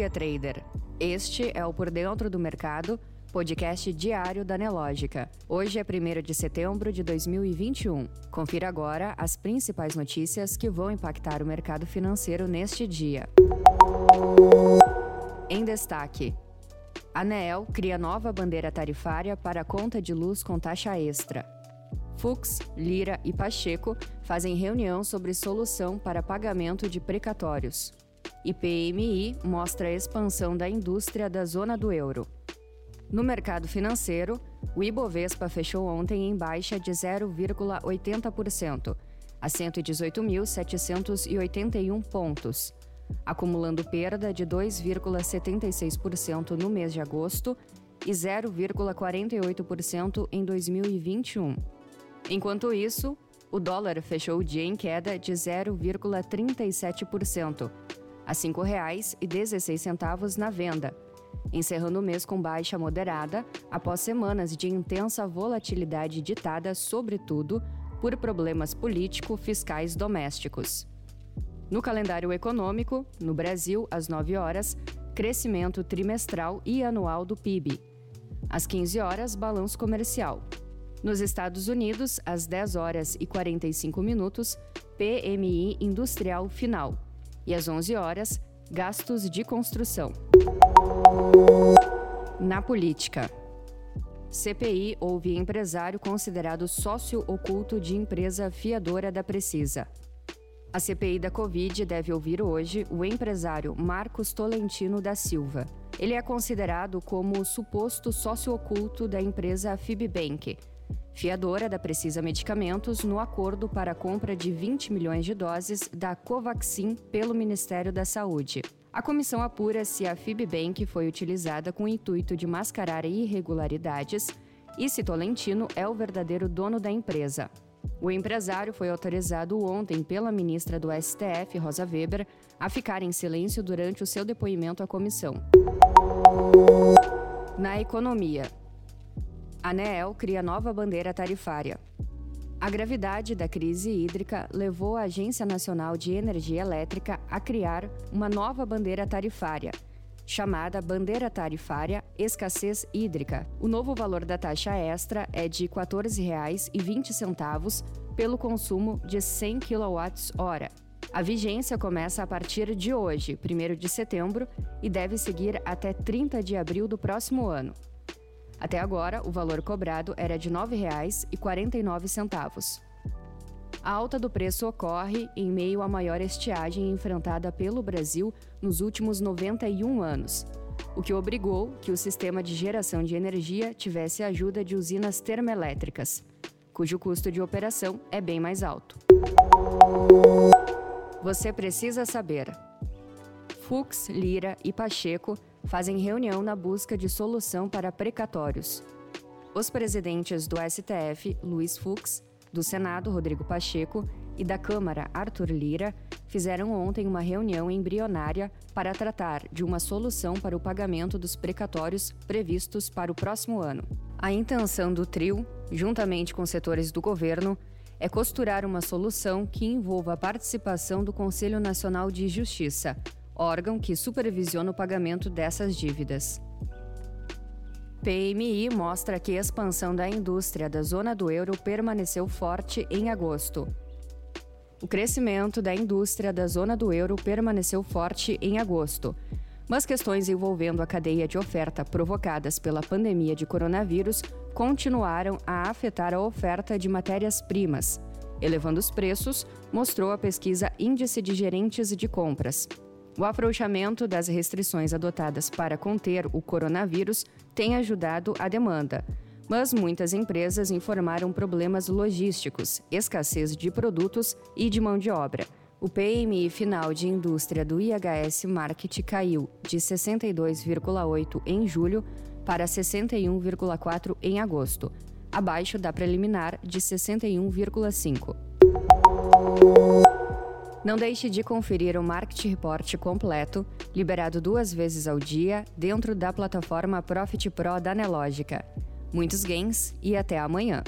dia, trader. Este é o Por Dentro do Mercado, podcast diário da Nelógica. Hoje é 1 de setembro de 2021. Confira agora as principais notícias que vão impactar o mercado financeiro neste dia. Em destaque: a ANEEL cria nova bandeira tarifária para conta de luz com taxa extra. Fux, Lira e Pacheco fazem reunião sobre solução para pagamento de precatórios. E PMI mostra a expansão da indústria da zona do euro. No mercado financeiro, o Ibovespa fechou ontem em baixa de 0,80%, a 118.781 pontos, acumulando perda de 2,76% no mês de agosto e 0,48% em 2021. Enquanto isso, o dólar fechou o dia em queda de 0,37%, a R$ 5,16 na venda, encerrando o mês com baixa moderada após semanas de intensa volatilidade ditada, sobretudo, por problemas político-fiscais domésticos. No calendário econômico, no Brasil, às 9 horas, crescimento trimestral e anual do PIB. Às 15 horas, balanço comercial. Nos Estados Unidos, às 10 horas e 45 minutos, PMI industrial final. E às 11 horas, gastos de construção. Na política. CPI houve empresário considerado sócio oculto de empresa fiadora da Precisa. A CPI da Covid deve ouvir hoje o empresário Marcos Tolentino da Silva. Ele é considerado como o suposto sócio oculto da empresa Fibbank, fiadora da Precisa Medicamentos, no acordo para a compra de 20 milhões de doses da Covaxin pelo Ministério da Saúde. A comissão apura se a Fibbank foi utilizada com o intuito de mascarar irregularidades e se Tolentino é o verdadeiro dono da empresa. O empresário foi autorizado ontem pela ministra do STF, Rosa Weber, a ficar em silêncio durante o seu depoimento à comissão. Na economia, a ANEEL cria nova bandeira tarifária. A gravidade da crise hídrica levou a Agência Nacional de Energia Elétrica a criar uma nova bandeira tarifária, chamada Bandeira Tarifária Escassez Hídrica. O novo valor da taxa extra é de R$ 14,20 pelo consumo de 100 kWh. A vigência começa a partir de hoje, 1 de setembro, e deve seguir até 30 de abril do próximo ano. Até agora, o valor cobrado era de R$ 9,49. A alta do preço ocorre em meio à maior estiagem enfrentada pelo Brasil nos últimos 91 anos, o que obrigou que o sistema de geração de energia tivesse a ajuda de usinas termoelétricas, cujo custo de operação é bem mais alto. Você precisa saber. Fux, Lira e Pacheco fazem reunião na busca de solução para precatórios. Os presidentes do STF, Luiz Fux, do Senado, Rodrigo Pacheco, e da Câmara, Arthur Lira, fizeram ontem uma reunião embrionária para tratar de uma solução para o pagamento dos precatórios previstos para o próximo ano. A intenção do trio, juntamente com setores do governo, é costurar uma solução que envolva a participação do Conselho Nacional de Justiça, órgão que supervisiona o pagamento dessas dívidas. PMI mostra que a expansão da indústria da zona do euro permaneceu forte em agosto. O crescimento da indústria da zona do euro permaneceu forte em agosto, mas questões envolvendo a cadeia de oferta provocadas pela pandemia de coronavírus continuaram a afetar a oferta de matérias-primas, elevando os preços, mostrou a pesquisa Índice de Gerentes de Compras, o afrouxamento das restrições adotadas para conter o coronavírus tem ajudado a demanda, mas muitas empresas informaram problemas logísticos, escassez de produtos e de mão de obra. O PMI final de indústria do IHS Market caiu de 62,8 em julho para 61,4 em agosto, abaixo da preliminar de 61,5. Não deixe de conferir o Market Report completo, liberado duas vezes ao dia, dentro da plataforma Profit Pro da Nelogica. Muitos gains e até amanhã!